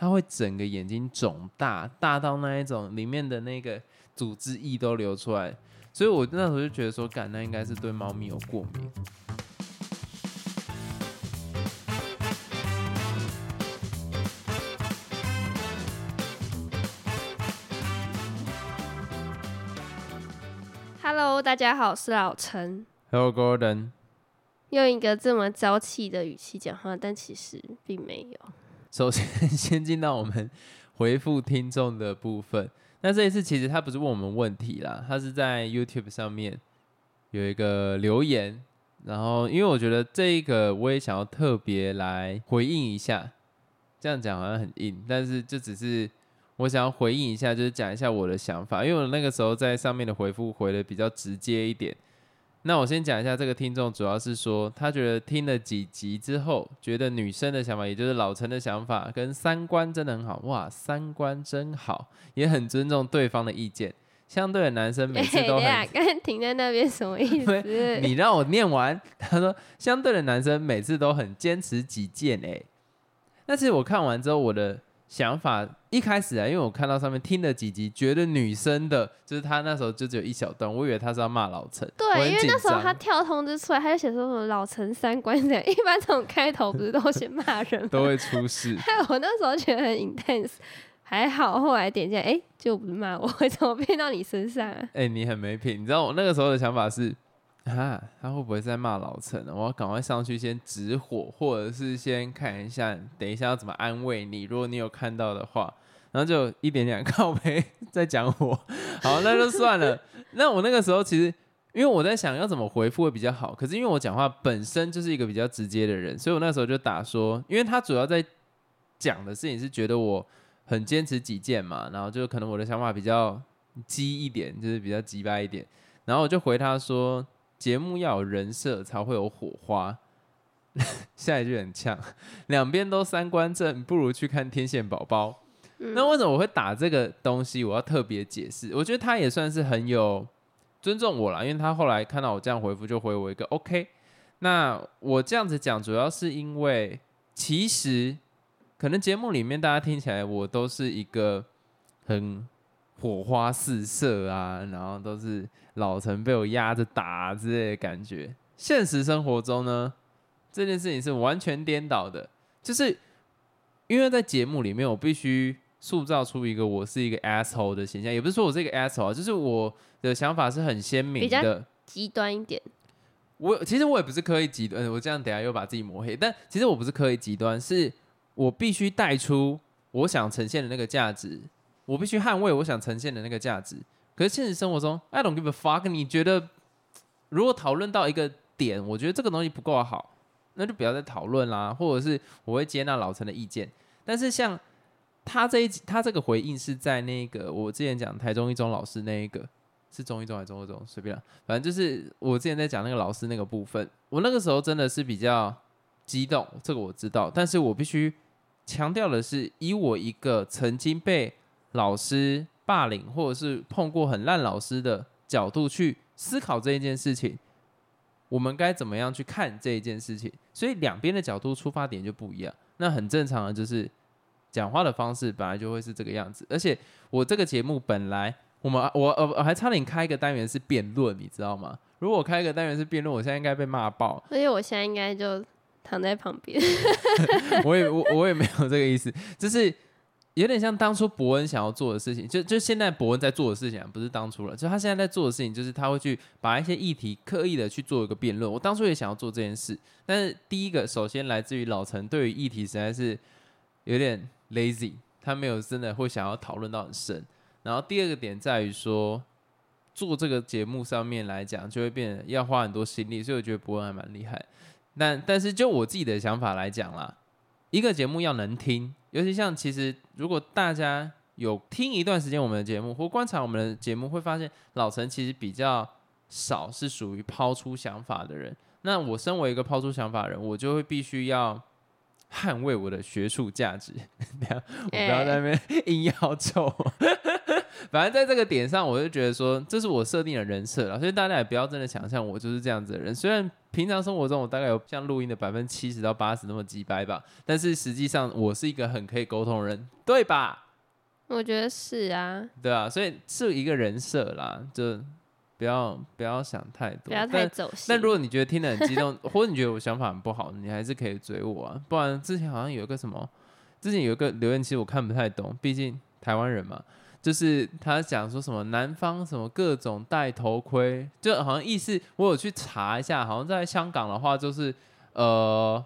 他会整个眼睛肿大，大到那一种里面的那个组织液都流出来，所以我那时候就觉得说，干那应该是对猫咪有过敏。Hello，大家好，我是老陈。Hello Gordon，用一个这么娇气的语气讲话，但其实并没有。首先先进到我们回复听众的部分。那这一次其实他不是问我们问题啦，他是在 YouTube 上面有一个留言，然后因为我觉得这一个我也想要特别来回应一下，这样讲好像很硬，但是就只是我想要回应一下，就是讲一下我的想法，因为我那个时候在上面的回复回的比较直接一点。那我先讲一下，这个听众主要是说，他觉得听了几集之后，觉得女生的想法，也就是老陈的想法跟三观真的很好，哇，三观真好，也很尊重对方的意见。相对的男生每次都很，停在那边什么意思？你让我念完，他说相对的男生每次都很坚持己见，哎，那其实我看完之后，我的想法一开始啊，因为我看到上面听了几集，觉得女生的，就是他那时候就只有一小段，我以为他是要骂老陈，对，因为那时候他跳通知出来，他就写说什么老陈三观这样。一般这种开头不是都先骂人吗？都会出事。害 我那时候觉得很 intense，还好后来点进来，哎、就不是骂我，怎么变到你身上啊？哎、你很没品，你知道我那个时候的想法是，啊，他会不会在骂老陈呢？我要赶快上去先止火，或者是先看一下，等一下要怎么安慰你。如果你有看到的话，然后就一点点 靠背在讲我，好，那就算了。那我那个时候其实，因为我在想要怎么回复会比较好，可是因为我讲话本身就是一个比较直接的人，所以我那时候就打说，因为他主要在讲的事情是觉得我很坚持己见嘛，然后就可能我的想法比较激一点，就是比较急白一点，然后我就回他说，节目要有人设才会有火花。下一句很呛，两边都三观正，不如去看《天线宝宝》。那为什么我会打这个东西？我要特别解释。我觉得他也算是很有尊重我了，因为他后来看到我这样回复，就回我一个 OK。那我这样子讲，主要是因为其实可能节目里面大家听起来，我都是一个很火花四射啊，然后都是老陈被我压着打之类的感觉。现实生活中呢，这件事情是完全颠倒的，就是因为在节目里面，我必须塑造出一个我是一个 asshole 的形象，也不是说我是一个 asshole，就是我的想法是很鲜明的。极端一点，我其实我也不是刻意极端，我这样等下又把自己抹黑。但其实我不是刻意极端，是我必须带出我想呈现的那个价值，我必须捍卫我想呈现的那个价值。可是现实生活中，I don't give a fuck。你觉得如果讨论到一个点，我觉得这个东西不够好，那就不要再讨论啦，或者是我会接纳老陈的意见。但是像他这一，他这个回应是在那个我之前讲台中一中老师那一个。是中一中还是中二中？随便了，反正就是我之前在讲那个老师那个部分，我那个时候真的是比较激动，这个我知道，但是我必须强调的是，以我一个曾经被老师霸凌或者是碰过很烂老师的角度去思考这一件事情，我们该怎么样去看这一件事情？所以两边的角度出发点就不一样，那很正常的就是讲话的方式本来就会是这个样子，而且我这个节目本来。我们我呃我还差点开一个单元是辩论，你知道吗？如果我开一个单元是辩论，我现在应该被骂爆。所以我现在应该就躺在旁边。我也我我也没有这个意思，就是有点像当初伯恩想要做的事情，就就现在伯恩在做的事情、啊，不是当初了。就他现在在做的事情，就是他会去把一些议题刻意的去做一个辩论。我当初也想要做这件事，但是第一个首先来自于老陈对于议题实在是有点 lazy，他没有真的会想要讨论到很深。然后第二个点在于说，做这个节目上面来讲，就会变要花很多心力，所以我觉得伯恩还蛮厉害。但但是就我自己的想法来讲啦，一个节目要能听，尤其像其实如果大家有听一段时间我们的节目或观察我们的节目，会发现老陈其实比较少是属于抛出想法的人。那我身为一个抛出想法的人，我就会必须要捍卫我的学术价值。等下我不要在那边 硬要凑。反正在这个点上，我就觉得说，这是我设定的人设了，所以大家也不要真的想象我就是这样子的人。虽然平常生活中我大概有像录音的百分之七十到八十那么几掰吧，但是实际上我是一个很可以沟通的人，对吧？我觉得是啊，对啊，所以是一个人设啦，就不要不要想太多，不要太但走心。但如果你觉得听得很激动，或者你觉得我想法很不好，你还是可以追我啊。不然之前好像有一个什么，之前有一个留言，其实我看不太懂，毕竟台湾人嘛，就是他讲说什么南方什么各种戴头盔，就好像意思我有去查一下，好像在香港的话就是呃。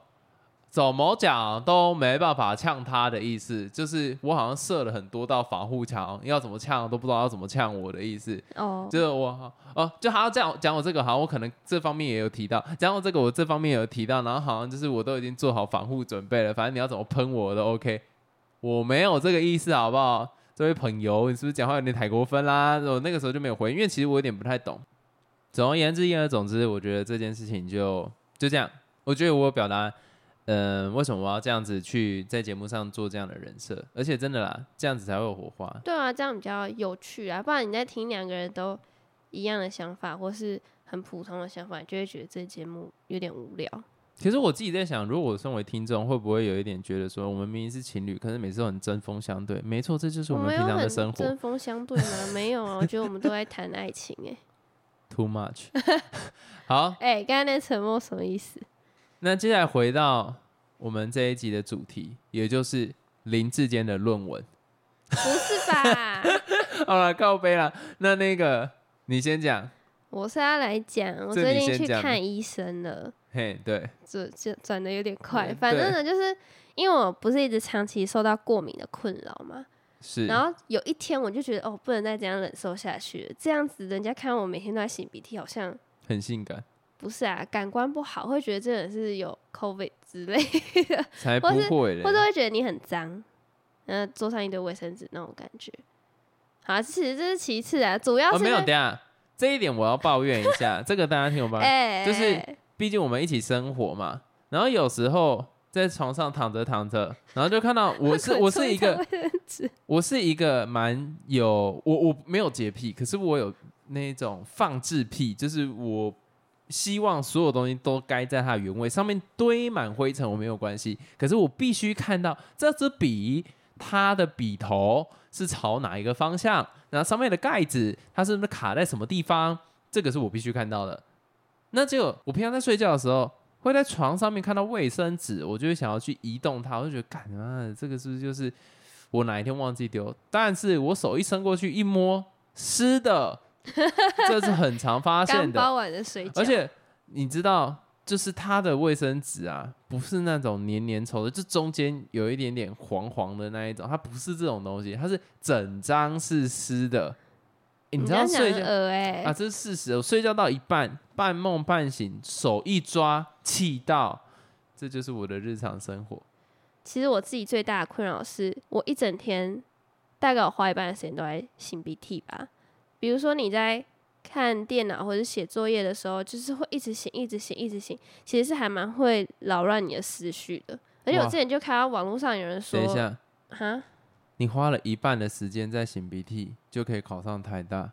怎么讲都没办法呛他的意思，就是我好像设了很多道防护墙，要怎么呛都不知道要怎么呛我的意思。哦，就是我哦，就他要这样讲我这个，好像我可能这方面也有提到，讲我这个我这方面也有提到，然后好像就是我都已经做好防护准备了，反正你要怎么喷我都 OK，我没有这个意思，好不好？这位朋友，你是不是讲话有点太过分啦？我那个时候就没有回，因为其实我有点不太懂。总而言之，言而总之，我觉得这件事情就就这样。我觉得我表达，嗯、为什么我要这样子去在节目上做这样的人设？而且真的啦，这样子才会有火花。对啊，这样比较有趣啊，不然你在听两个人都一样的想法，或是很普通的想法，就会觉得这节目有点无聊。其实我自己在想，如果我身为听众，会不会有一点觉得说，我们明明是情侣，可是每次都很针锋相对？没错，这就是我们平常的生活针锋相对吗？没有啊，我觉得我们都在谈爱情哎、too much。好，哎、刚才那沉默什么意思？那接下来回到我们这一集的主题，也就是林志坚的论文。不是吧？好了，告杯了。那那个你先讲，我是要来讲，我最近去看医生了，嘿，对，这这转的有点快。嗯反正呢，就是因为我不是一直长期受到过敏的困扰嘛，是，然后有一天我就觉得哦，不能再这样忍受下去了，这样子人家看我每天都在擤鼻涕，好像很性感，不是啊，感官不好，会觉得这人是有 COVID 之类的，才 不会或。者会觉得你很脏，然后桌上一堆卫生纸那种感觉。好，其实这是其次啊，主要哦，是没有，那等下这一点我要抱怨一下，这个大家听我吧。哎、就是毕竟我们一起生活嘛，然后有时候在床上躺着躺着，然后就看到我 是我是一个我是一个蛮有我我没有洁癖，可是我有那种放置癖，就是我希望所有东西都该在它的原位，上面堆满灰尘我没有关系，可是我必须看到这支笔它的笔头是朝哪一个方向，然后上面的盖子它是不是卡在什么地方，这个是我必须看到的。那就我平常在睡觉的时候，会在床上面看到卫生纸，我就会想要去移动它，我就觉得，干啊，这个是不是就是我哪一天忘记丢？但是我手一伸过去一摸，湿的，这是很常发现的。包完的水，而且你知道，就是它的卫生纸啊，不是那种黏黏稠的，就中间有一点点黄黄的那一种，它不是这种东西，它是整张是湿的。诶你知道睡觉哎、啊，这是事实。我睡觉到一半，半梦半醒，手一抓，气到，这就是我的日常生活。其实我自己最大的困扰是我一整天大概我花一半的时间都在擤鼻涕吧。比如说你在看电脑或者写作业的时候，就是会一直擤、一直擤、一直擤，其实是还蛮会扰乱你的思绪的。而且我之前就看到网络上有人说等，一下，哈，你花了一半的时间在擤鼻涕，就可以考上台大。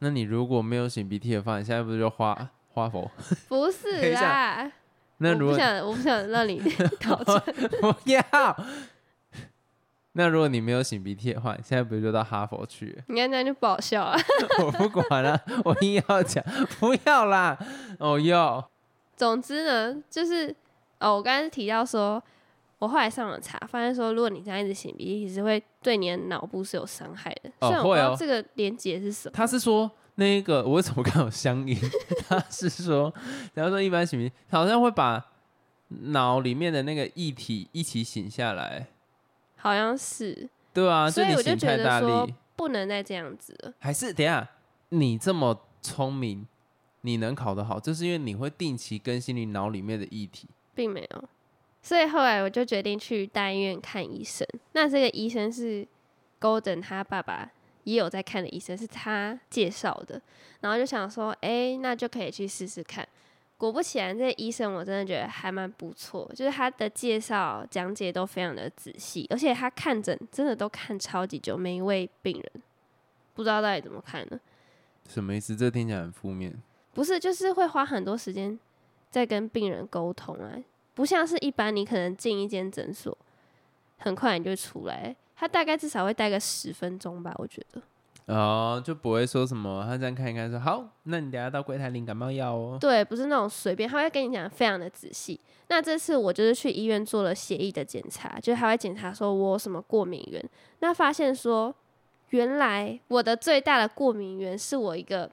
那你如果没有擤鼻涕的话，你现在不是就花花佛？不是啦，那如果我不想，我不想让你讨论。不要，那如果你没有擤鼻涕的话，你现在不是就到哈佛去了？你看这样就不好笑啊。我不管了，我硬要讲，不要啦！哦要，总之呢，就是哦，我刚才提到说，我后来上网查，发现说，如果你这样一直擤鼻涕，其实会对你的脑部是有伤害的。哦虽然我不知会哦道这个连接是什么，他是说那个我为什么刚有相应？他是说，然后说一般擤鼻，好像会把脑里面的那个液体一起擤下来，好像是，对啊，所以你我就觉得擤太大说力，不能再这样子了。还是等一下你这么聪明，你能考得好，就是因为你会定期更新你脑里面的液体。并没有。所以后来我就决定去大医院看医生。那这个医生是 Golden 他爸爸也有在看的医生，是他介绍的。然后就想说，哎、那就可以去试试看。果不其然，这医生我真的觉得还蛮不错，就是他的介绍讲解都非常的仔细，而且他看诊真的都看超级久，每一位病人不知道到底怎么看呢？什么意思？这听起来很负面。不是，就是会花很多时间在跟病人沟通啊，不像是一般你可能进一间诊所，很快你就出来，他大概至少会待个十分钟吧，我觉得。哦，就不会说什么，他这样看一看说好，那你等下到柜台领感冒药哦。对，不是那种随便，他会跟你讲非常的仔细。那这次我就是去医院做了血液的检查，就是他会检查说我有什么过敏源，那发现说原来我的最大的过敏源是我一个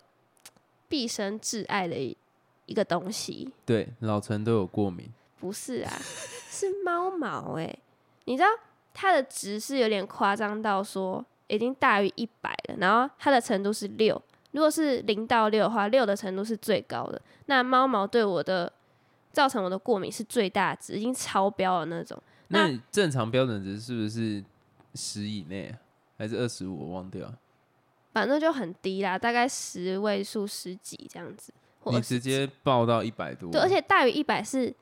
毕生挚爱的一一个东西。对，老陈都有过敏。不是啊，是猫毛哎，你知道它的值是有点夸张到说。已经大于一百了，然后它的程度是六。如果是零到六的话，六的程度是最高的。那猫毛对我的造成我的过敏是最大值，已经超标了那种。那正常标准值是不是十以内，还是二十五？我忘掉。反正就很低啦，大概十位数、十几这样子。你直接报到一百多？对，而且大于一百是，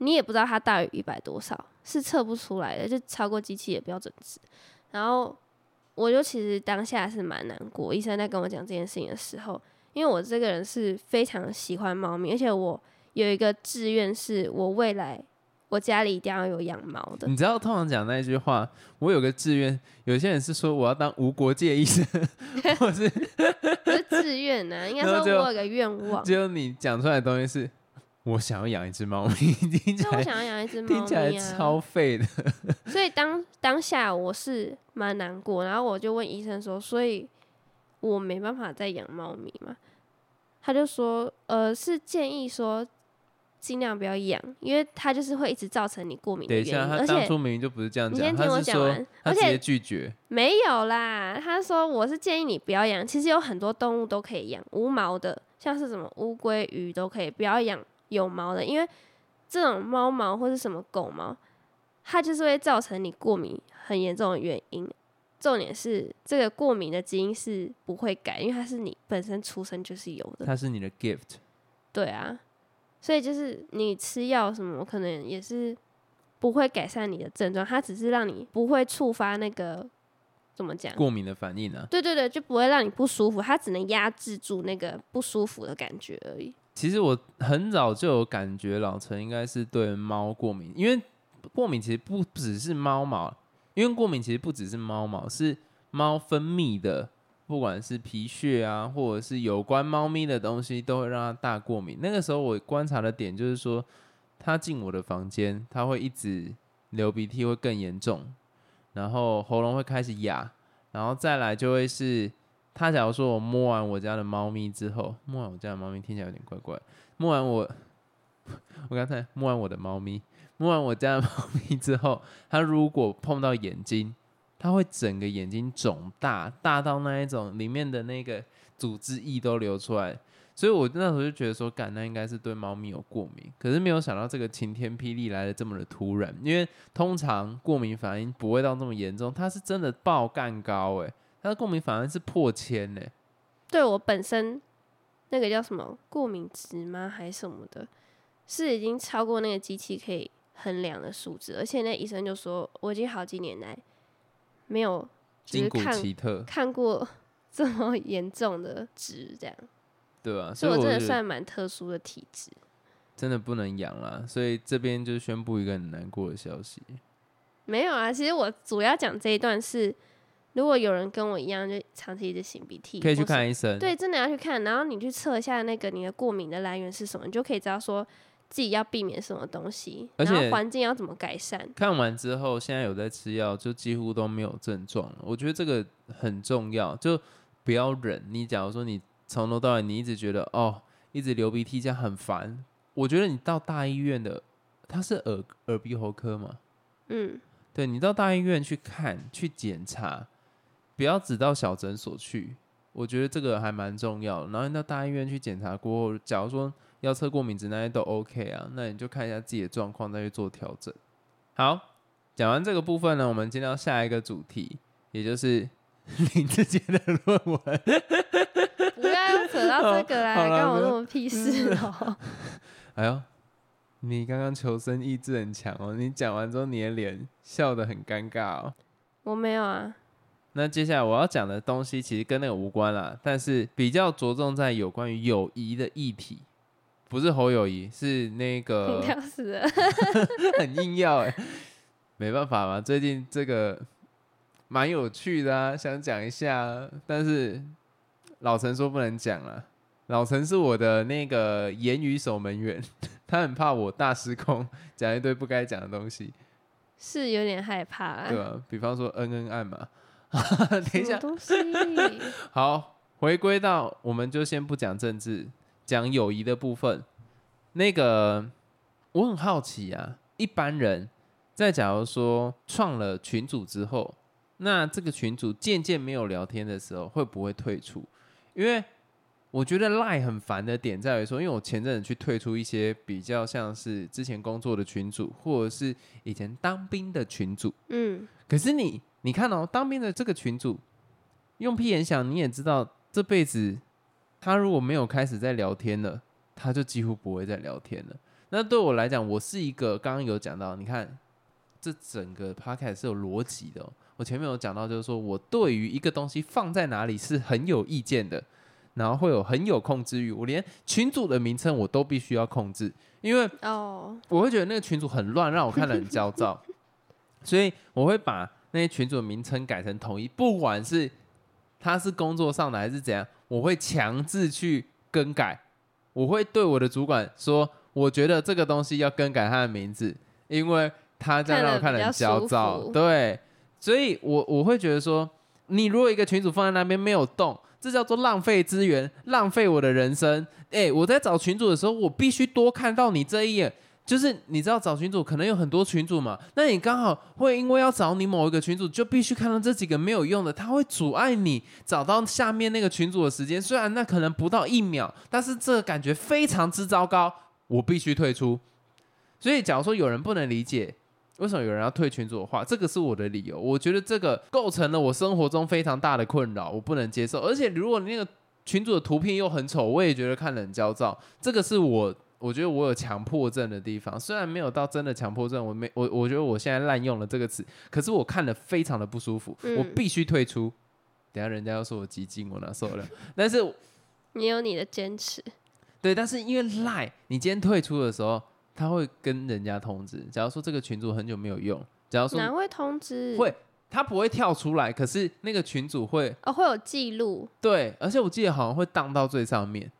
你也不知道它大于一百多少，是测不出来的，就超过机器的标准值。然后。我就其实当下是蛮难过，医生在跟我讲这件事情的时候，因为我这个人是非常喜欢猫咪，而且我有一个志愿是我未来我家里一定要有养猫的。你知道通常讲那一句话，我有个志愿，有些人是说我要当无国界医生，或是是志愿呢？应该说我有个愿望。只有你讲出来的东西是。我想要养一只猫咪，听起来我想要养一只猫咪，听起来超废的。所以当当下我是蛮难过，然后我就问医生说：“所以我没办法再养猫咪嘛？”他就说：“呃，是建议说尽量不要养，因为它就是会一直造成你过敏的原因。他当初明明就不是这样讲，他是说他直接拒绝。没有啦，他说我是建议你不要养。其实有很多动物都可以养，无毛的，像是什么乌龟、鱼都可以，不要养。”有毛的，因为这种猫毛或是什么狗毛，它就是会造成你过敏很严重的原因。重点是这个过敏的基因是不会改，因为它是你本身出生就是有的。它是你的 gift。对啊，所以就是你吃药什么，可能也是不会改善你的症状，它只是让你不会触发那个怎么讲过敏的反应呢？对对对，就不会让你不舒服，它只能压制住那个不舒服的感觉而已。其实我很早就有感觉，老陈应该是对猫过敏，因为过敏其实不只是猫毛，因为过敏其实不只是猫毛，是猫分泌的，不管是皮屑啊，或者是有关猫咪的东西，都会让它大过敏。那个时候我观察的点就是说，它进我的房间，它会一直流鼻涕，会更严重，然后喉咙会开始哑，然后再来就会是。他假如说我摸完我家的猫咪之后，摸完我家的猫咪听起来有点怪怪。摸完我，我刚才摸完我的猫咪，摸完我家的猫咪之后，它如果碰到眼睛，它会整个眼睛肿大，大到那一种里面的那个组织液都流出来。所以我那时候就觉得说，干那应该是对猫咪有过敏。可是没有想到这个晴天霹雳来的这么的突然，因为通常过敏反应不会到这么严重，它是真的爆干高诶。它的过敏反而是破千呢。对我本身那个叫什么过敏值吗？还是什么的，是已经超过那个机器可以衡量的数值。而且那医生就说，我已经好几年来没有金古奇特看过这么严重的值，这样。对啊，所以我真的算蛮特殊的体质。真的不能养啦，所以这边就宣布一个很难过的消息。没有啊，其实我主要讲这一段是。如果有人跟我一样，就长期一直擤鼻涕，可以去看医生。对，真的要去看，然后你去测一下那个你的过敏的来源是什么，你就可以知道说自己要避免什么东西，然后环境要怎么改善。看完之后，现在有在吃药，就几乎都没有症状了。我觉得这个很重要，就不要忍。你假如说你从头到尾你一直觉得哦，一直流鼻涕这样很烦，我觉得你到大医院的，他是耳耳鼻喉科嘛，嗯，对你到大医院去看去检查。不要只到小诊所去，我觉得这个还蛮重要。然后到大医院去检查过后，假如说要测过敏值那些都 OK 啊，那你就看一下自己的状况再去做调整。好，讲完这个部分呢，我们进到下一个主题，也就是 林志杰的论文。不要扯到这个来，关我那么屁事哦。哎呦，你刚刚求生意志很强哦！你讲完之后，你的脸笑得很尴尬哦。我没有啊。那接下来我要讲的东西其实跟那个无关啦，但是比较着重在有关于友谊的议题，不是侯友谊，是那个 要死了，很硬要哎，没办法嘛，最近这个蛮有趣的啊，想讲一下，但是老陈说不能讲了。老陈是我的那个言语守门员，他很怕我大失控，讲一堆不该讲的东西，是有点害怕，对吧？比方说恩恩爱嘛。等一下，好，回归到，我们就先不讲政治，讲友谊的部分。那个，我很好奇啊，一般人在假如说创了群组之后，那这个群组渐渐没有聊天的时候，会不会退出？因为我觉得赖很烦的点在于说，因为我前阵子去退出一些比较像是之前工作的群组，或者是以前当兵的群组，嗯，可是你。你看哦，当兵的这个群主，用屁眼想，你也知道，这辈子他如果没有开始在聊天了，他就几乎不会再聊天了。那对我来讲，我是一个刚刚有讲到，你看这整个 p o c a s t 是有逻辑的。我前面有讲到，就是说我对于一个东西放在哪里是很有意见的，然后会有很有控制欲。我连群主的名称我都必须要控制，因为哦，我会觉得那个群主很乱，让我看得很焦躁，所以我会把。那些群主的名称改成统一，不管是他是工作上的还是怎样，我会强制去更改。我会对我的主管说，我觉得这个东西要更改他的名字，因为他这样让我看得很焦躁。对，所以我我会觉得说，你如果一个群主放在那边没有动，这叫做浪费资源，浪费我的人生。哎，我在找群主的时候，我必须多看到你这一眼。就是你知道找群主可能有很多群主嘛，那你刚好会因为要找你某一个群主，就必须看到这几个没有用的，他会阻碍你找到下面那个群主的时间。虽然那可能不到一秒，但是这感觉非常之糟糕，我必须退出。所以，假如说有人不能理解为什么有人要退群主的话，这个是我的理由。我觉得这个构成了我生活中非常大的困扰，我不能接受。而且，如果你那个群主的图片又很丑，我也觉得看得很焦躁。这个是我。我觉得我有强迫症的地方，虽然没有到真的强迫症，我没我我觉得我现在滥用了这个词，可是我看了非常的不舒服，我必须退出。等下人家要说我激进，我哪受得了？但是 你有你的坚持，对，但是因为赖，你今天退出的时候，他会跟人家通知。假如说这个群主很久没有用，假如说哪会通知？会，他不会跳出来，可是那个群主会哦，会有记录。对，而且我记得好像会荡到最上面。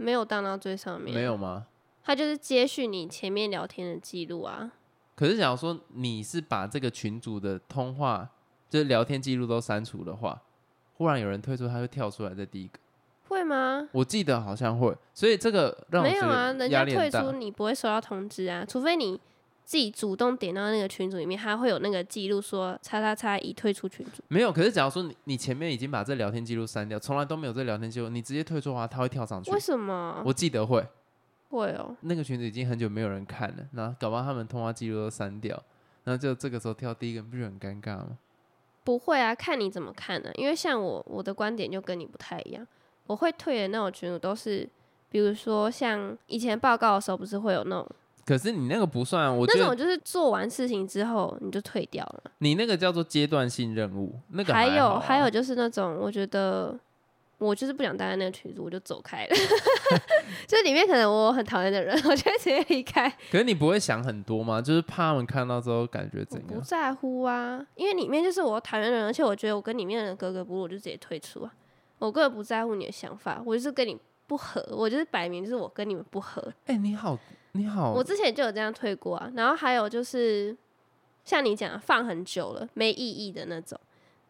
没有荡到最上面，没有吗？他就是接续你前面聊天的记录啊。可是，假如说你是把这个群主的通话，就是聊天记录都删除的话，忽然有人退出，他会跳出来在第一个，会吗？我记得好像会，所以这个让没有啊，人家退出你不会收到通知啊，除非你。自己主动点到那个群组里面，他会有那个记录说“叉叉叉已退出群组”。没有，可是假如说你你前面已经把这聊天记录删掉，从来都没有这聊天记录，你直接退出的话，他会跳上去。为什么？我记得会，会哦。那个群组已经很久没有人看了，然后搞不好他们通话记录都删掉，然后就这个时候跳第一个，不是很尴尬吗？不会啊，看你怎么看呢？因为像我，我的观点就跟你不太一样。我会退的那种群组都是，比如说像以前报告的时候，不是会有那种。可是你那个不算，我那种就是做完事情之后你就退掉了。你那个叫做阶段性任务，那个还有还有就是那种，我觉得我就是不想待在那个群组，我就走开了。就里面可能我很讨厌的人，我就直接离开。可是你不会想很多吗？就是怕他们看到之后感觉怎样？不在乎啊，因为里面就是我讨厌的人，而且我觉得我跟里面的人格格不入，我就直接退出啊。我根本不在乎你的想法，我就是跟你不合，我就是摆明就是我跟你们不合。哎，你好。你好，我之前就有这样退过啊，然后还有就是像你讲放很久了没意义的那种，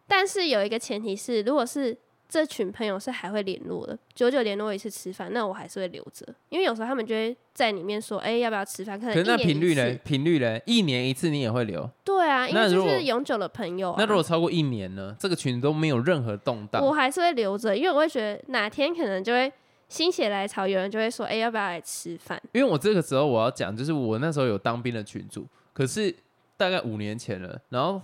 但是有一个前提是，如果是这群朋友是还会联络的，久久联络一次吃饭，那我还是会留着，因为有时候他们就会在里面说，哎，要不要吃饭？可能那频率呢？频率呢？一年一次你也会留？对啊，因为就是永久的朋友。那如果超过一年呢？这个群都没有任何动荡，我还是会留着，因为我会觉得哪天可能就会。心血来潮，有人就会说：“哎，要不要来吃饭？”因为我这个时候我要讲，就是我那时候有当兵的群主，可是大概五年前了，然后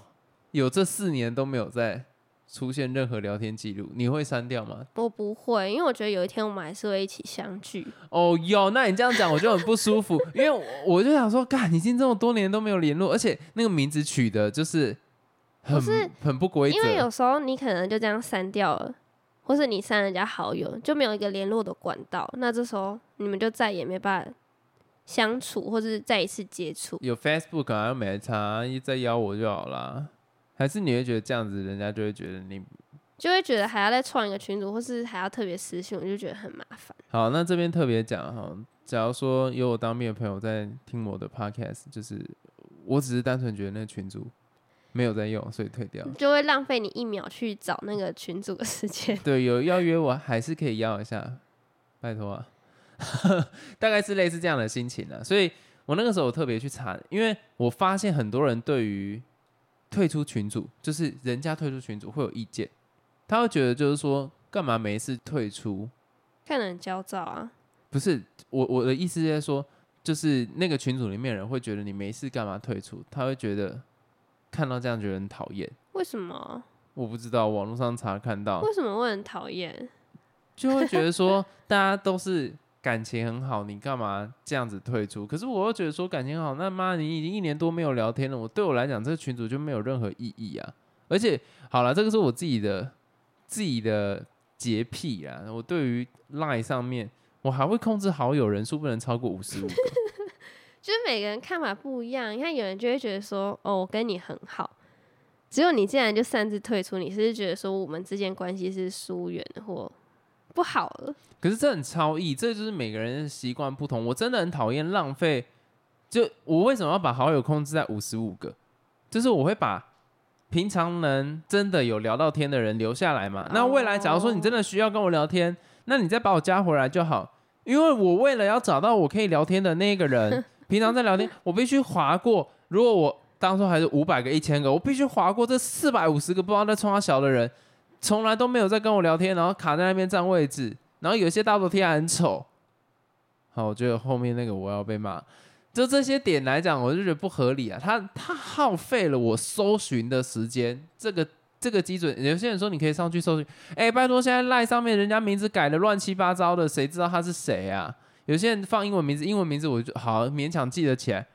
有这四年都没有再出现任何聊天记录，你会删掉吗？我不会，因为我觉得有一天我们还是会一起相聚。哦哟，那你这样讲我就很不舒服，因为我我就想说，干，已经这么多年都没有联络，而且那个名字取的就是很不是很不规则，因为有时候你可能就这样删掉了，或是你删人家好友，就没有一个联络的管道，那这时候你们就再也没办法相处，或是再一次接触。有 Facebook 好像没差，一再邀我就好啦。还是你会觉得这样子，人家就会觉得你就会觉得还要再创一个群组，或是还要特别私信，我就觉得很麻烦。好。那这边特别讲哈，假如说有我当面的朋友在听我的 Podcast，就是我只是单纯觉得那个群组没有在用，所以退掉。就会浪费你一秒去找那个群主的时间。对，有要约我还是可以邀一下，拜托啊，大概是类似这样的心情啊。所以我那个时候我特别去查，因为我发现很多人对于退出群组，就是人家退出群组会有意见，他会觉得就是说干嘛没事退出？看得很焦躁啊。不是我我的意思是在说，就是那个群组里面人会觉得你没事干嘛退出？他会觉得看到这样觉得很讨厌。为什么？我不知道，网络上查看到为什么会很讨厌？就会觉得说 大家都是感情很好，你干嘛这样子退出？可是我又觉得说感情好，那妈你已经一年多没有聊天了，我对我来讲这个群组就没有任何意义啊。而且好了，这个是我自己的自己的洁癖啊，我对于 Line 上面我还会控制好友人数不能超过五十五个。就是每个人看法不一样。你看，有人就会觉得说，哦，我跟你很好，只有你竟然就擅自退出，你是不是觉得说我们之间关系是疏远或不好了？可是这很超意，这就是每个人的习惯不同。我真的很讨厌浪费，就我为什么要把好友控制在五十五个？就是我会把平常能真的有聊到天的人留下来嘛。那未来假如说你真的需要跟我聊天，那你再把我加回来就好。因为我为了要找到我可以聊天的那个人，平常在聊天，我必须划过。如果我当初还是五百个、一千个，我必须划过这四百五十个不知道在冲他小的人，从来都没有在跟我聊天，然后卡在那边占位置，然后有些大头贴还很丑。好，我觉得后面那个我要被骂。就这些点来讲，我就觉得不合理啊！他他耗费了我搜寻的时间，这个这个基准，有些人说你可以上去搜寻，哎、拜托，现在赖上面人家名字改的乱七八糟的，谁知道他是谁啊？有些人放英文名字，英文名字我就好勉强记得起来，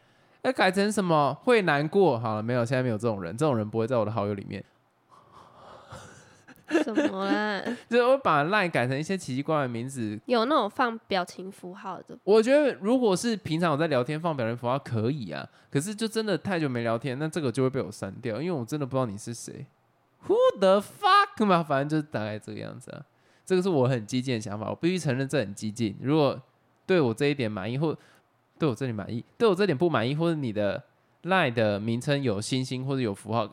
那改成什么会难过？好了，没有，现在没有这种人，这种人不会在我的好友里面。什么啦？就是我把 line 改成一些奇奇怪怪的名字，有那种放表情符号的，我觉得如果是平常我在聊天放表情符号可以啊，可是就真的太久没聊天，那这个就会被我删掉，因为我真的不知道你是谁，Who the fuck 嘛，反正就是大概这个样子啊。这个是我很激进的想法，我必须承认这很激进。如果对我这一点满意，或对我这里满意，对我这点不满意，或者你的赖的名称有星星或者有符号，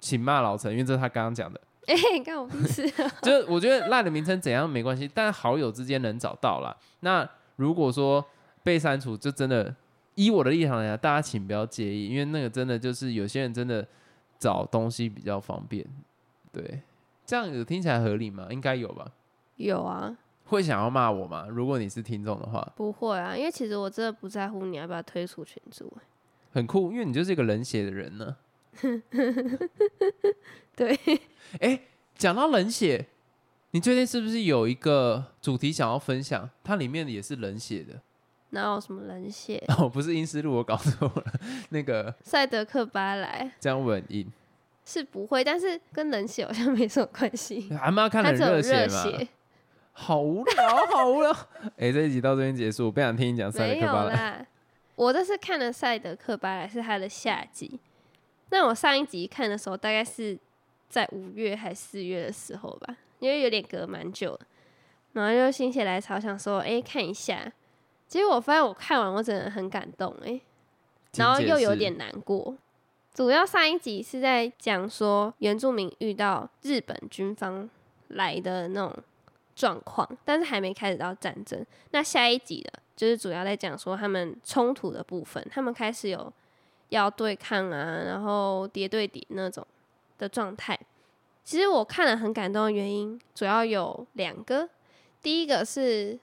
请骂老陈，因为这是他刚刚讲的。哎、你看我屁事啊！就是我觉得赖的名称怎样没关系，但好友之间能找到啦。那如果说被删除，就真的依我的立场来讲，大家请不要介意，因为那个真的就是有些人真的找东西比较方便。对，这样有听起来合理吗？应该有吧。有啊，会想要骂我吗？如果你是听众的话，不会啊，因为其实我真的不在乎你要不要推出群组。很酷，因为你就是一个冷血的人呢。对，哎，讲到冷血，你最近是不是有一个主题想要分享？它里面也是冷血的。哪有什么冷血？哦，不是英斯路，我搞错了。那个赛德克巴莱这样稳音，是不会，但是跟冷血好像没什么关系。阿妈看得很它只有热血嘛，血，好无聊，好无聊。哎、这一集到这边结束，我不想听你讲赛德克巴莱。啦。我这次看了赛德克巴莱是它的下集，那我上一集看的时候大概是在五月还四月的时候吧，因为有点隔蛮久了，然后就心血来潮想说，哎、看一下。结果我发现我看完我真的很感动、哎，然后又有点难过。主要上一集是在讲说原住民遇到日本军方来的那种状况，但是还没开始到战争。那下一集的就是主要在讲说他们冲突的部分，他们开始有要对抗啊，然后叠对叠那种的状态。其实我看了很感动的原因，主要有两个。第一个是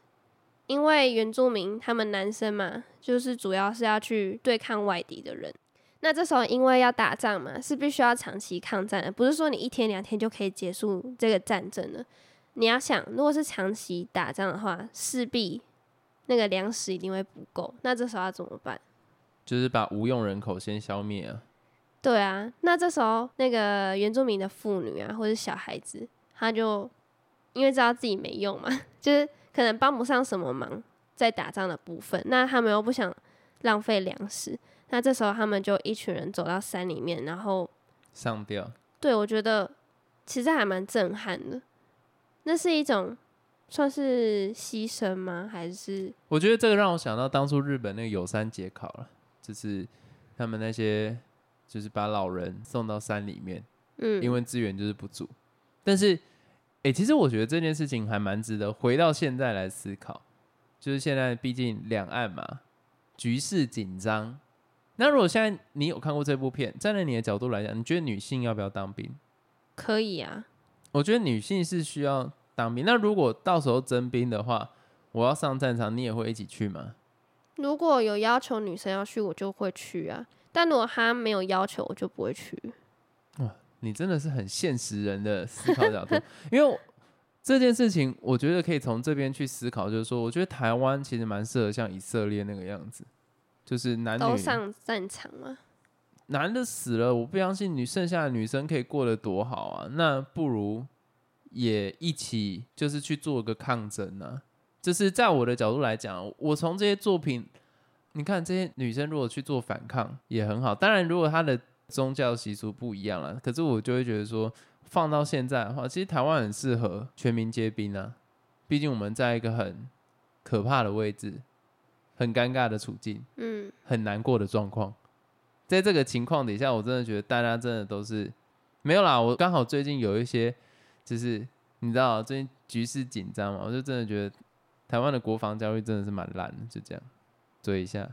因为原住民他们男生嘛，就是主要是要去对抗外敌的人。那这时候因为要打仗嘛，是必须要长期抗战的，不是说你一天两天就可以结束这个战争的。你要想，如果是长期打仗的话，势必那个粮食一定会不够。那这时候要怎么办？就是把无用人口先消灭啊。对啊，那这时候那个原住民的妇女啊，或者小孩子，他就因为知道自己没用嘛，就是可能帮不上什么忙在打仗的部分，那他们又不想浪费粮食。那这时候，他们就一群人走到山里面，然后上吊。对，我觉得其实还蛮震撼的。那是一种算是牺牲吗？还是？我觉得这个让我想到当初日本那个有山节考了，就是他们那些就是把老人送到山里面，嗯，因为资源就是不足。但是，哎，其实我觉得这件事情还蛮值得回到现在来思考，就是现在毕竟两岸嘛，局势紧张。那如果现在你有看过这部片，站在你的角度来讲，你觉得女性要不要当兵？可以啊，我觉得女性是需要当兵。那如果到时候征兵的话，我要上战场，你也会一起去吗？如果有要求女生要去，我就会去啊。但如果他没有要求，我就不会去。哇，你真的是很现实人的思考角度。因为这件事情，我觉得可以从这边去思考，就是说，我觉得台湾其实蛮适合像以色列那个样子。就是男女都上战场吗？男的死了，我不相信女剩下的女生可以过得多好啊！那不如也一起，就是去做个抗争呢。就是在我的角度来讲，我从这些作品，你看这些女生如果去做反抗也很好。当然，如果她的宗教习俗不一样了，可是我就会觉得说，放到现在的话，其实台湾很适合全民皆兵啊。毕竟我们在一个很可怕的位置。很尴尬的处境，嗯，很难过的状况，在这个情况底下，我真的觉得大家真的都是没有啦。我刚好最近有一些，就是你知道最近局势紧张嘛，我就真的觉得台湾的国防教育真的是蛮烂的，就这样追一下。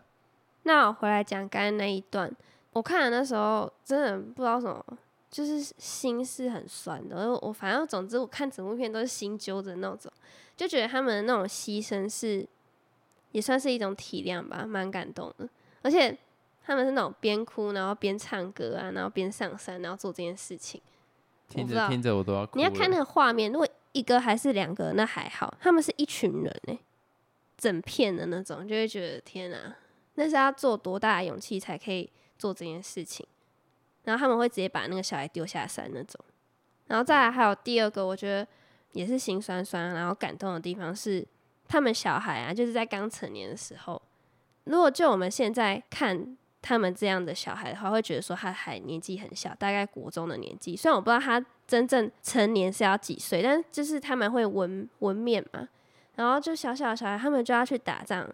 那我回来讲刚刚那一段，我看的那时候真的不知道什么，就是心是很酸的。我反正总之我看整部片都是心揪着那种，就觉得他们的那种牺牲是。也算是一种体谅吧，蛮感动的。而且他们是那种边哭然后边唱歌啊，然后边上山，然后做这件事情。听着听着我都要哭。你要看那个画面，如果一个还是两个，那还好。他们是一群人哎，整片的那种，就会觉得天哪，那是要做多大的勇气才可以做这件事情。然后他们会直接把那个小孩丢下山那种。然后再来还有第二个，我觉得也是心酸酸，然后感动的地方是。他们小孩啊，就是在刚成年的时候，如果就我们现在看他们这样的小孩的话，会觉得说他还年纪很小，大概国中的年纪。虽然我不知道他真正成年是要几岁，但就是他们会纹纹面嘛，然后就小小的小孩，他们就要去打仗。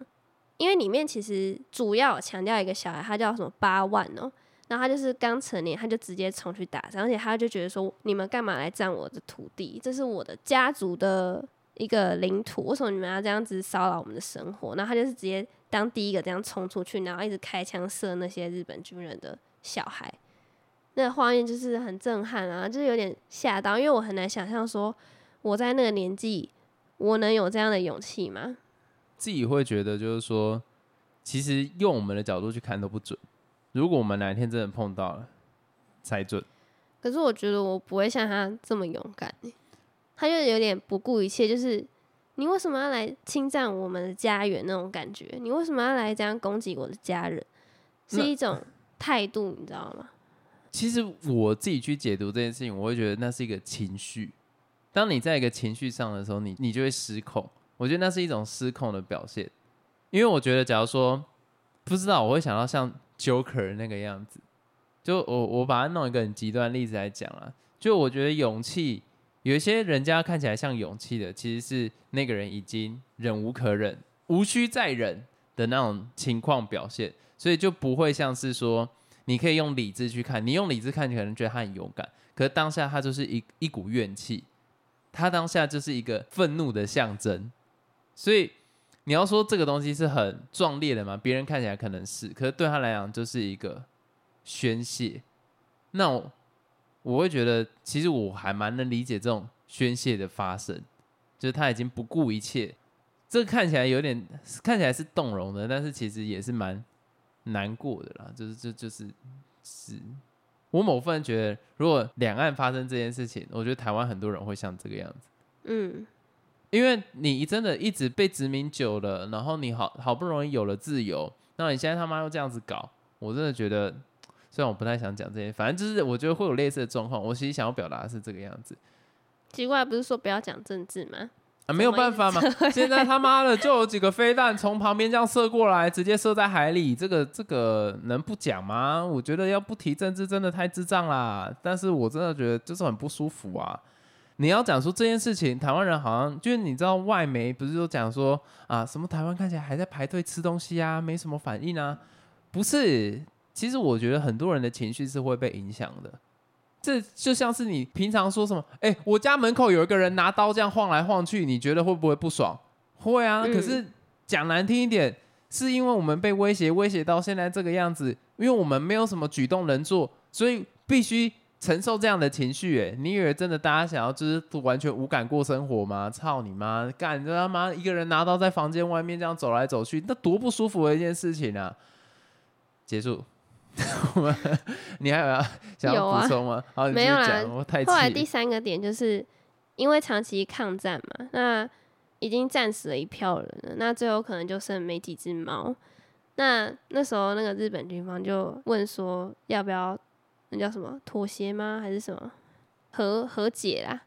因为里面其实主要强调一个小孩，他叫什么八万哦，然后他就是刚成年，他就直接冲去打仗，而且他就觉得说，你们干嘛来占我的土地？这是我的家族的。一个领土，为什么你们要这样子骚扰我们的生活？然后他就是直接当第一个这样冲出去，然后一直开枪射那些日本军人的小孩，那个画面就是很震撼啊，就是有点吓到，因为我很难想象说我在那个年纪，我能有这样的勇气吗？自己会觉得就是说，其实用我们的角度去看都不准，如果我们哪一天真的碰到了，才准。可是我觉得我不会像他这么勇敢。他就有点不顾一切，就是你为什么要来侵占我们的家园那种感觉？你为什么要来这样攻击我的家人？是一种态度，你知道吗？其实我自己去解读这件事情，我会觉得那是一个情绪。当你在一个情绪上的时候，你你就会失控。我觉得那是一种失控的表现。因为我觉得，假如说不知道，我会想到像 Joker 那个样子。就我我把它弄一个很极端例子来讲啊，就我觉得勇气。有一些人家看起来像勇气的，其实是那个人已经忍无可忍、无需再忍的那种情况表现，所以就不会像是说你可以用理智去看，你用理智看，你可能觉得他很勇敢，可是当下他就是一一股怨气，他当下就是一个愤怒的象征，所以你要说这个东西是很壮烈的嘛？别人看起来可能是，可是对他来讲就是一个宣泄。那我。我会觉得，其实我还蛮能理解这种宣泄的发生，就是他已经不顾一切，这看起来有点看起来是动容的，但是其实也是蛮难过的啦。就是就就是是。我某份觉得，如果两岸发生这件事情，我觉得台湾很多人会像这个样子。嗯，因为你真的一直被殖民久了，然后你好好不容易有了自由，那你现在他妈又这样子搞，我真的觉得，虽然我不太想讲这些，反正就是我觉得会有类似的状况。我其实想要表达的是这个样子。奇怪，不是说不要讲政治吗？啊，没有办法嘛！现在他妈的就有几个飞弹从旁边这样射过来，直接射在海里，这个这个能不讲吗？我觉得要不提政治真的太智障啦！但是我真的觉得就是很不舒服啊！你要讲说这件事情，台湾人好像就是你知道外媒不是都讲说啊，什么台湾看起来还在排队吃东西啊，没什么反应啊？不是，其实我觉得很多人的情绪是会被影响的。这就像是你平常说什么，哎，我家门口有一个人拿刀这样晃来晃去，你觉得会不会不爽？会啊。可是讲难听一点，是因为我们被威胁，威胁到现在这个样子，因为我们没有什么举动能做，所以必须承受这样的情绪。哎，你以为真的大家想要就是完全无感过生活吗？操你妈！干他妈一个人拿刀在房间外面这样走来走去，那多不舒服的一件事情啊！结束。我们，你还有要想要补充吗？好，没有啦。后来第三个点就是因为长期抗战嘛，那已经战死了一票人了，那最后可能就剩没几只猫。那那时候那个日本军方就问说，要不要那叫什么妥协吗？还是什么和和解啦？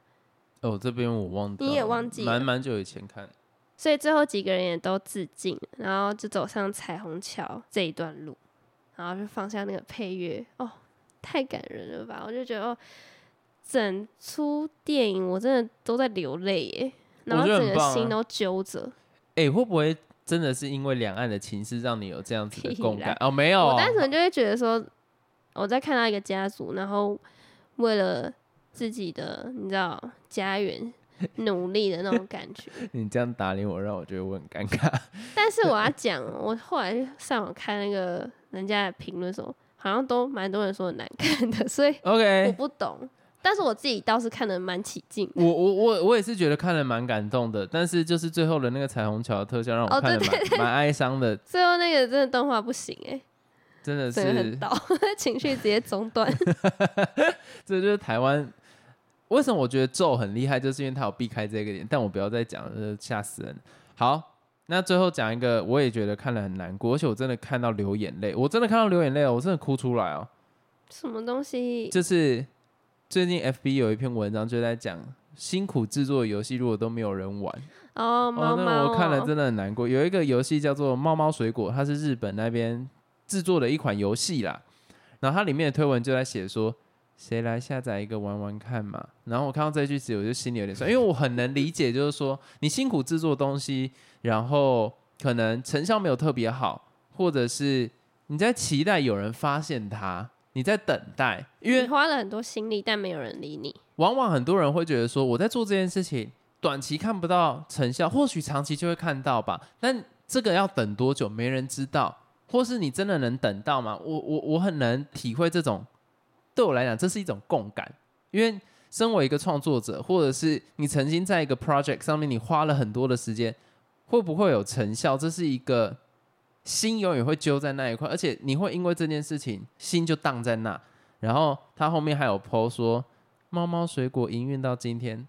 哦，这边我忘，你也忘记，蛮蛮久以前看。所以最后几个人也都自尽，然后就走上彩虹桥这一段路。然后就放下那个配乐，哦，太感人了吧！我就觉得，哦，整出电影我真的都在流泪耶，然后整个心都揪着。哎，会不会真的是因为两岸的情势让你有这样子的共感？哦，没有，我单纯就会觉得说，我在看到一个家族，然后为了自己的你知道家园。努力的那种感觉。你这样打脸我，让我觉得我很尴尬。但是我要讲，我后来上网看那个人家的评论，说好像都蛮多人说很难看的，所以 OK 我不懂。但是我自己倒是看的蛮起劲。我我我我也是觉得看的蛮感动的，但是就是最后的那个彩虹桥的特效让我看的蛮蛮哀伤的。最后那个真的动画不行哎，真的是很倒，情绪直接中断。这就是台湾。为什么我觉得咒很厉害？就是因为他有避开这个点，但我不要再讲了，吓死人。好，那最后讲一个，我也觉得看了很难过，而且我真的看到流眼泪，我真的看到流眼泪哦，我真的哭出来哦。什么东西？就是最近 FB 有一篇文章就在讲，辛苦制作的游戏如果都没有人玩哦，猫猫，我看了真的很难过。有一个游戏叫做《猫猫水果》，它是日本那边制作的一款游戏啦，然后它里面的推文就在写说。谁来下载一个玩玩看嘛？然后我看到这句词，我就心里有点酸，因为我很能理解，就是说你辛苦制作东西，然后可能成效没有特别好，或者是你在期待有人发现它，你在等待，因为花了很多心力，但没有人理你。往往很多人会觉得说，我在做这件事情，短期看不到成效，或许长期就会看到吧。但这个要等多久，没人知道，或是你真的能等到吗？我我我很能体会这种。对我来讲，这是一种共感，因为身为一个创作者，或者是你曾经在一个 project 上面，你花了很多的时间，会不会有成效？这是一个心永远会揪在那一块，而且你会因为这件事情心就荡在那。然后他后面还有 po 说，猫猫水果营运到今天，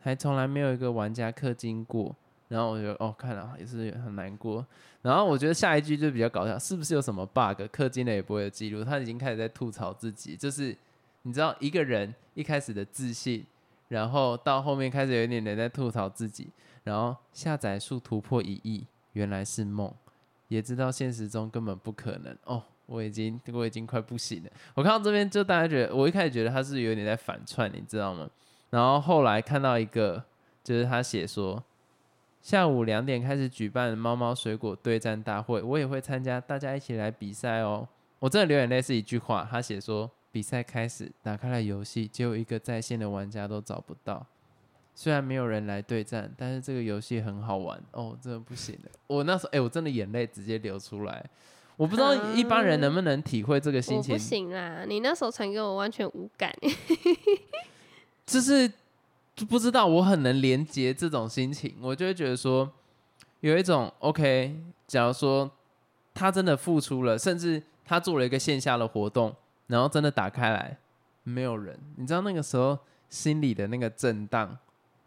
还从来没有一个玩家氪金过。然后我就哦，看了也是很难过。然后我觉得下一句就比较搞笑，是不是有什么 bug？氪金的也不会有记录。他已经开始在吐槽自己，就是你知道，一个人一开始的自信，然后到后面开始有一点点在吐槽自己。然后下载数突破一亿，原来是梦，也知道现实中根本不可能。哦，我已经我已经快不行了。我看到这边就大家觉得，我一开始觉得他是有点在反串，你知道吗？然后后来看到一个，就是他写说。下午两点开始举办猫猫水果对战大会，我也会参加，大家一起来比赛哦。我真的流眼泪是一句话，他写说比赛开始，打开了游戏，只有一个在线的玩家都找不到。虽然没有人来对战，但是这个游戏很好玩哦，真的不行了。我那时候哎，我真的眼泪直接流出来。我不知道一般人能不能体会这个心情。不行啦，你那时候传给我完全无感。就是。就不知道我很能连接这种心情，我就会觉得说，有一种 OK，假如说他真的付出了，甚至他做了一个线下的活动，然后真的打开来，没有人，你知道那个时候心里的那个震荡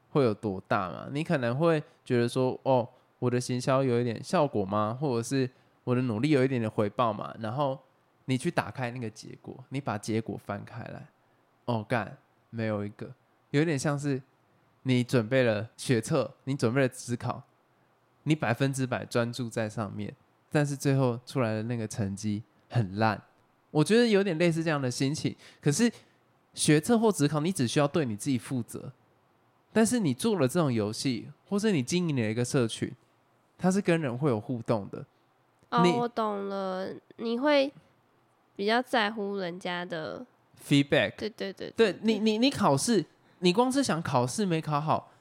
会有多大吗？你可能会觉得说，哦，我的行销有一点效果吗？或者是我的努力有一点点回报嘛？然后你去打开那个结果，你把结果翻开来，哦，干，没有一个，有点像是你准备了学测，你准备了职考，你百分之百专注在上面，但是最后出来的那个成绩很烂。我觉得有点类似这样的心情。可是学测或职考，你只需要对你自己负责。但是你做了这种游戏，或是你经营了一个社群，它是跟人会有互动的。哦，我懂了，你会比较在乎人家的，feedback，对对对对你，你你考试，你光是想考试没考好，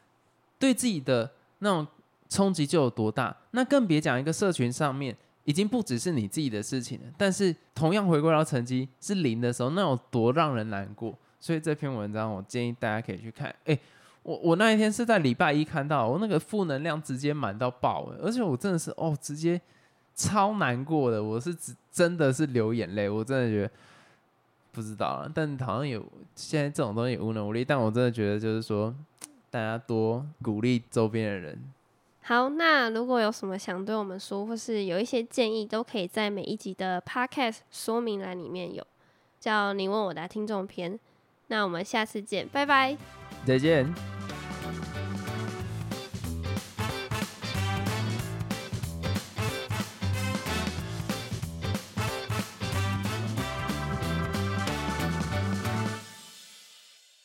对自己的那种冲击就有多大？那更别讲一个社群上面，已经不只是你自己的事情了。但是同样回归到成绩是零的时候，那有多让人难过？所以这篇文章我建议大家可以去看。诶，我我那一天是在礼拜一看到，我那个负能量直接满到爆，而且我真的是哦，直接超难过的，我是只真的是流眼泪，我真的觉得。不知道啊，但好像有现在这种东西无能为力。但我真的觉得，就是说，大家多鼓励周边的人。好，那如果有什么想对我们说，或是有一些建议，都可以在每一集的 podcast 说明栏里面有，叫你问我答听众篇。那我们下次见，拜拜。再见。